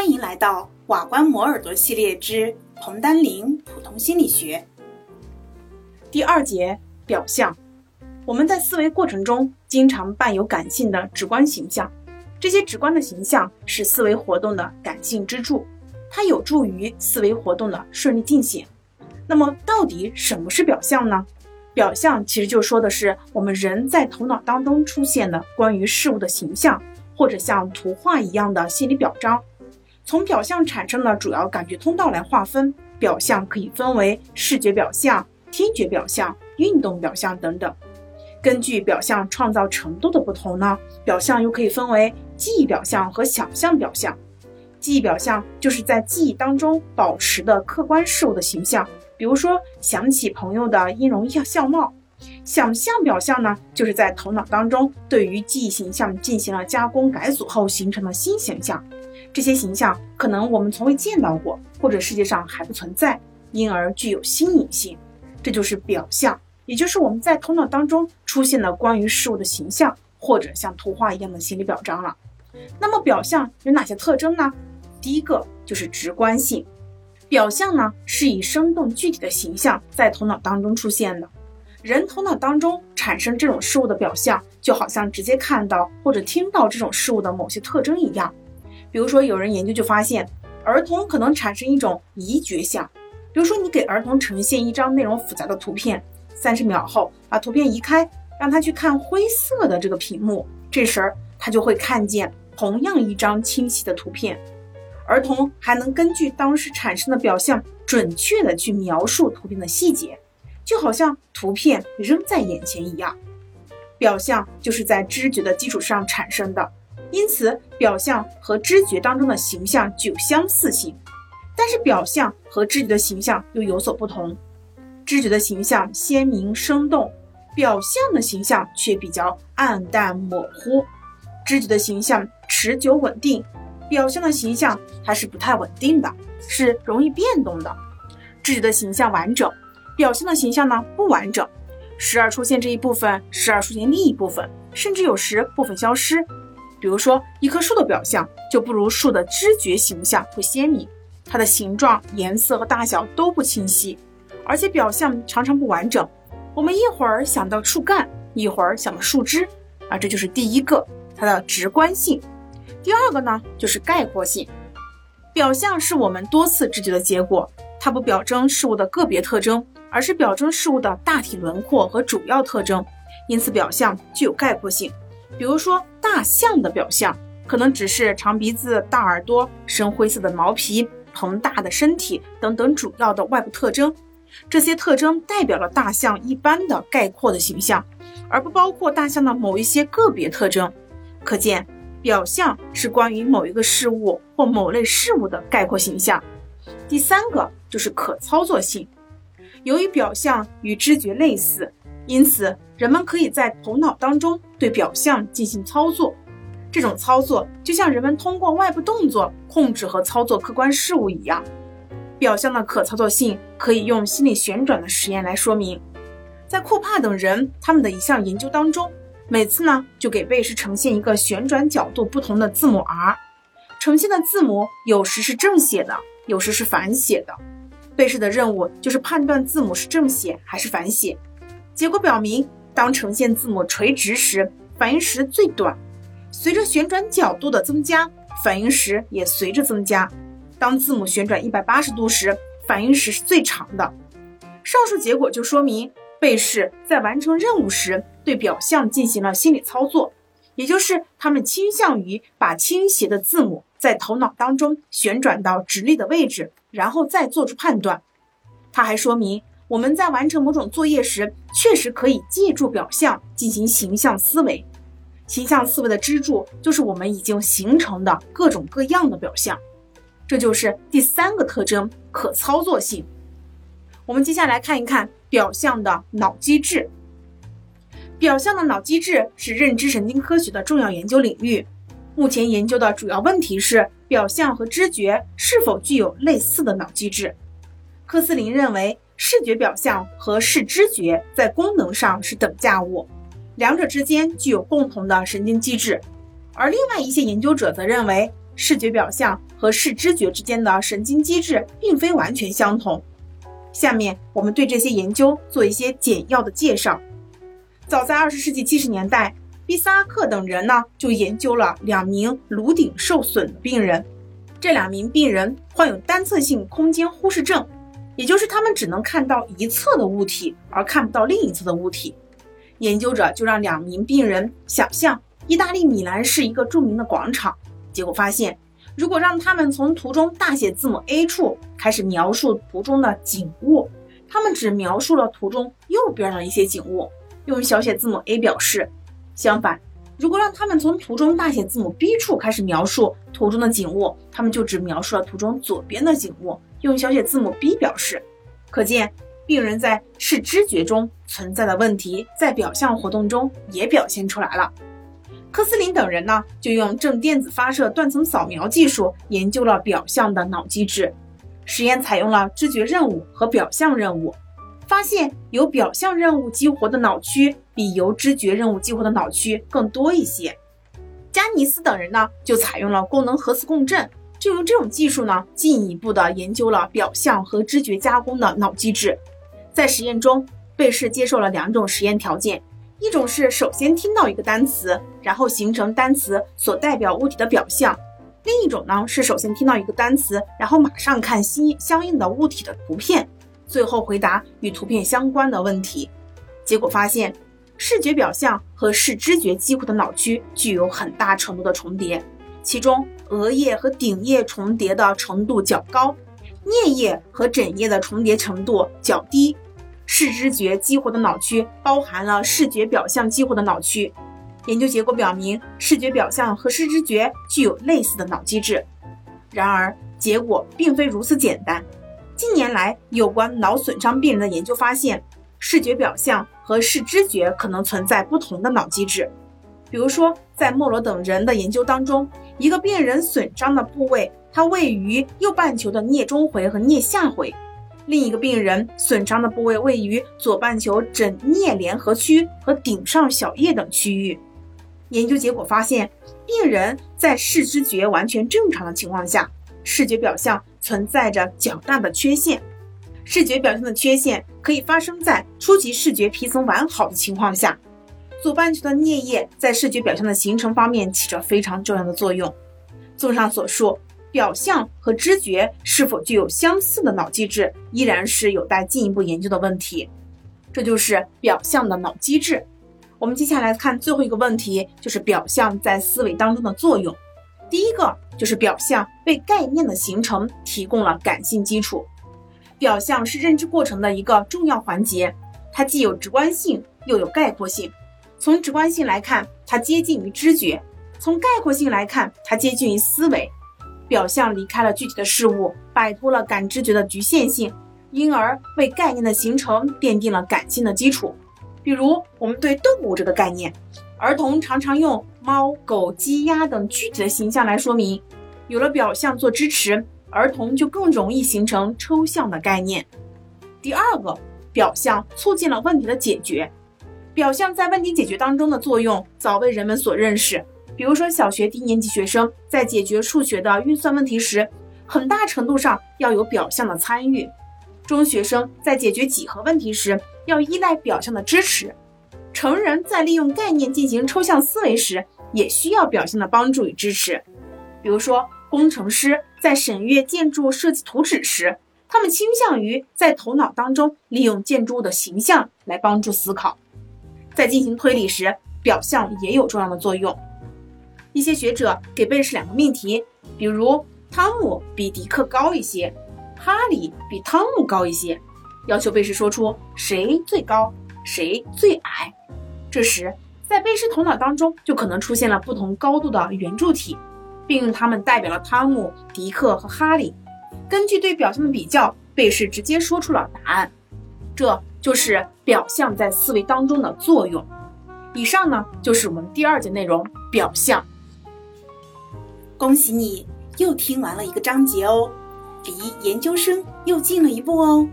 欢迎来到瓦关磨耳朵系列之彭丹林普通心理学第二节表象。我们在思维过程中经常伴有感性的直观形象，这些直观的形象是思维活动的感性支柱，它有助于思维活动的顺利进行。那么，到底什么是表象呢？表象其实就说的是我们人在头脑当中出现的关于事物的形象，或者像图画一样的心理表彰。从表象产生的主要感觉通道来划分，表象可以分为视觉表象、听觉表象、运动表象等等。根据表象创造程度的不同呢，表象又可以分为记忆表象和想象表象。记忆表象就是在记忆当中保持的客观事物的形象，比如说想起朋友的音容笑貌。想象表象呢，就是在头脑当中对于记忆形象进行了加工改组后形成的新形象。这些形象可能我们从未见到过，或者世界上还不存在，因而具有新颖性。这就是表象，也就是我们在头脑当中出现的关于事物的形象，或者像图画一样的心理表彰了。那么表象有哪些特征呢？第一个就是直观性。表象呢是以生动具体的形象在头脑当中出现的。人头脑当中产生这种事物的表象，就好像直接看到或者听到这种事物的某些特征一样。比如说，有人研究就发现，儿童可能产生一种移觉像。比如说，你给儿童呈现一张内容复杂的图片，三十秒后把图片移开，让他去看灰色的这个屏幕，这时儿他就会看见同样一张清晰的图片。儿童还能根据当时产生的表象，准确的去描述图片的细节，就好像图片仍在眼前一样。表象就是在知觉的基础上产生的。因此，表象和知觉当中的形象具有相似性，但是表象和知觉的形象又有所不同。知觉的形象鲜明生动，表象的形象却比较暗淡模糊。知觉的形象持久稳定，表象的形象它是不太稳定的，是容易变动的。知觉的形象完整，表象的形象呢不完整，时而出现这一部分，时而出现另一部分，甚至有时部分消失。比如说，一棵树的表象就不如树的知觉形象会鲜明，它的形状、颜色和大小都不清晰，而且表象常常不完整。我们一会儿想到树干，一会儿想到树枝，啊，这就是第一个它的直观性。第二个呢，就是概括性。表象是我们多次知觉的结果，它不表征事物的个别特征，而是表征事物的大体轮廓和主要特征，因此表象具有概括性。比如说，大象的表象可能只是长鼻子、大耳朵、深灰色的毛皮、膨大的身体等等主要的外部特征。这些特征代表了大象一般的概括的形象，而不包括大象的某一些个别特征。可见，表象是关于某一个事物或某类事物的概括形象。第三个就是可操作性。由于表象与知觉类似。因此，人们可以在头脑当中对表象进行操作。这种操作就像人们通过外部动作控制和操作客观事物一样。表象的可操作性可以用心理旋转的实验来说明。在库帕等人他们的一项研究当中，每次呢就给贝氏呈现一个旋转角度不同的字母 r，呈现的字母有时是正写的，有时是反写的。贝氏的任务就是判断字母是正写还是反写。结果表明，当呈现字母垂直时，反应时最短；随着旋转角度的增加，反应时也随着增加。当字母旋转一百八十度时，反应时是最长的。上述结果就说明，被试在完成任务时对表象进行了心理操作，也就是他们倾向于把倾斜的字母在头脑当中旋转到直立的位置，然后再做出判断。它还说明。我们在完成某种作业时，确实可以借助表象进行形象思维。形象思维的支柱就是我们已经形成的各种各样的表象，这就是第三个特征——可操作性。我们接下来看一看表象的脑机制。表象的脑机制是认知神经科学的重要研究领域。目前研究的主要问题是表象和知觉是否具有类似的脑机制。科斯林认为。视觉表象和视知觉在功能上是等价物，两者之间具有共同的神经机制。而另外一些研究者则认为，视觉表象和视知觉之间的神经机制并非完全相同。下面我们对这些研究做一些简要的介绍。早在二十世纪七十年代，毕斯阿克等人呢就研究了两名颅顶受损的病人。这两名病人患有单侧性空间忽视症，也就是他们只能看到一侧的物体，而看不到另一侧的物体。研究者就让两名病人想象意大利米兰是一个著名的广场，结果发现，如果让他们从图中大写字母 A 处开始描述图中的景物，他们只描述了图中右边的一些景物，用小写字母 A 表示；相反，如果让他们从图中大写字母 B 处开始描述图中的景物，他们就只描述了图中左边的景物，用小写字母 B 表示。可见，病人在视知觉中存在的问题，在表象活动中也表现出来了。科斯林等人呢，就用正电子发射断层扫描技术研究了表象的脑机制。实验采用了知觉任务和表象任务。发现由表象任务激活的脑区比由知觉任务激活的脑区更多一些。加尼斯等人呢，就采用了功能核磁共振，就用这种技术呢，进一步的研究了表象和知觉加工的脑机制。在实验中，被试接受了两种实验条件：一种是首先听到一个单词，然后形成单词所代表物体的表象；另一种呢是首先听到一个单词，然后马上看相相应的物体的图片。最后回答与图片相关的问题，结果发现视觉表象和视知觉激活的脑区具有很大程度的重叠，其中额叶和顶叶重叠的程度较高，颞叶和枕叶的重叠程度较低。视知觉激活的脑区包含了视觉表象激活的脑区。研究结果表明，视觉表象和视知觉具有类似的脑机制。然而，结果并非如此简单。近年来，有关脑损伤病人的研究发现，视觉表象和视知觉可能存在不同的脑机制。比如说，在莫罗等人的研究当中，一个病人损伤的部位，它位于右半球的颞中回和颞下回；另一个病人损伤的部位位于左半球枕颞联合区和顶上小叶等区域。研究结果发现，病人在视知觉完全正常的情况下，视觉表象。存在着较大的缺陷，视觉表现的缺陷可以发生在初级视觉皮层完好的情况下。左半球的颞叶在视觉表象的形成方面起着非常重要的作用。综上所述，表象和知觉是否具有相似的脑机制，依然是有待进一步研究的问题。这就是表象的脑机制。我们接下来看最后一个问题，就是表象在思维当中的作用。第一个就是表象为概念的形成提供了感性基础。表象是认知过程的一个重要环节，它既有直观性又有概括性。从直观性来看，它接近于知觉；从概括性来看，它接近于思维。表象离开了具体的事物，摆脱了感知觉的局限性，因而为概念的形成奠定了感性的基础。比如，我们对动物这个概念。儿童常常用猫、狗、鸡、鸭等具体的形象来说明，有了表象做支持，儿童就更容易形成抽象的概念。第二个，表象促进了问题的解决。表象在问题解决当中的作用早被人们所认识。比如说，小学低年级学生在解决数学的运算问题时，很大程度上要有表象的参与；中学生在解决几何问题时，要依赖表象的支持。成人在利用概念进行抽象思维时，也需要表象的帮助与支持。比如说，工程师在审阅建筑设计图纸时，他们倾向于在头脑当中利用建筑物的形象来帮助思考。在进行推理时，表象也有重要的作用。一些学者给贝氏两个命题，比如汤姆比迪克高一些，哈里比汤姆高一些，要求贝氏说出谁最高，谁最矮。这时，在贝氏头脑当中就可能出现了不同高度的圆柱体，并用它们代表了汤姆、迪克和哈里。根据对表象的比较，贝氏直接说出了答案。这就是表象在思维当中的作用。以上呢，就是我们第二节内容——表象。恭喜你又听完了一个章节哦，离研究生又近了一步哦。